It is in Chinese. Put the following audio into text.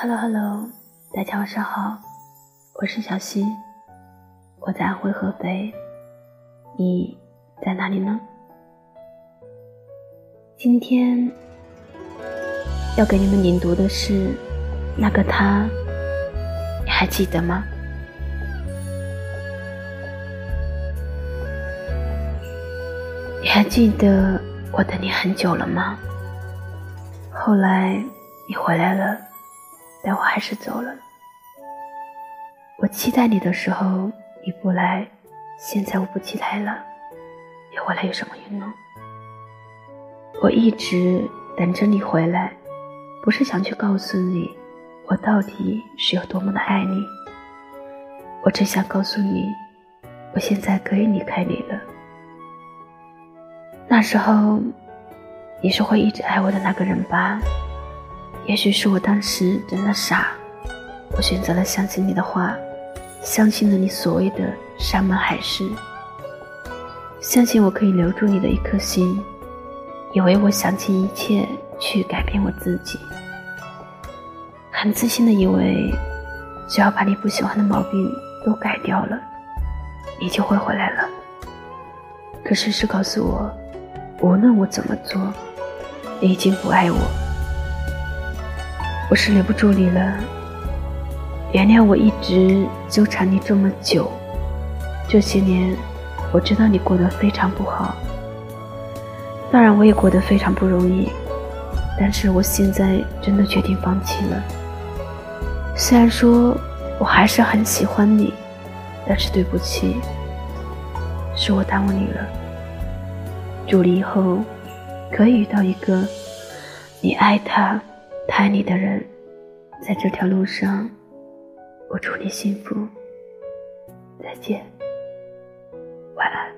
Hello Hello，大家晚上好，我是小溪，我在安徽合肥，你在哪里呢？今天要给你们领读的是那个他，你还记得吗？你还记得我等你很久了吗？后来你回来了。但我还是走了。我期待你的时候你不来，现在我不期待了，你回来有什么用呢？我一直等着你回来，不是想去告诉你我到底是有多么的爱你，我只想告诉你，我现在可以离开你了。那时候，你是会一直爱我的那个人吧？也许是我当时真的傻，我选择了相信你的话，相信了你所谓的山盟海誓，相信我可以留住你的一颗心，以为我想尽一切去改变我自己，很自信的以为，只要把你不喜欢的毛病都改掉了，你就会回来了。可事实告诉我，无论我怎么做，你已经不爱我。我是留不住你了，原谅我一直纠缠你这么久。这些年，我知道你过得非常不好，当然我也过得非常不容易。但是我现在真的决定放弃了。虽然说我还是很喜欢你，但是对不起，是我耽误你了。祝你以后可以遇到一个你爱他。爱你的人，在这条路上，我祝你幸福。再见，晚安。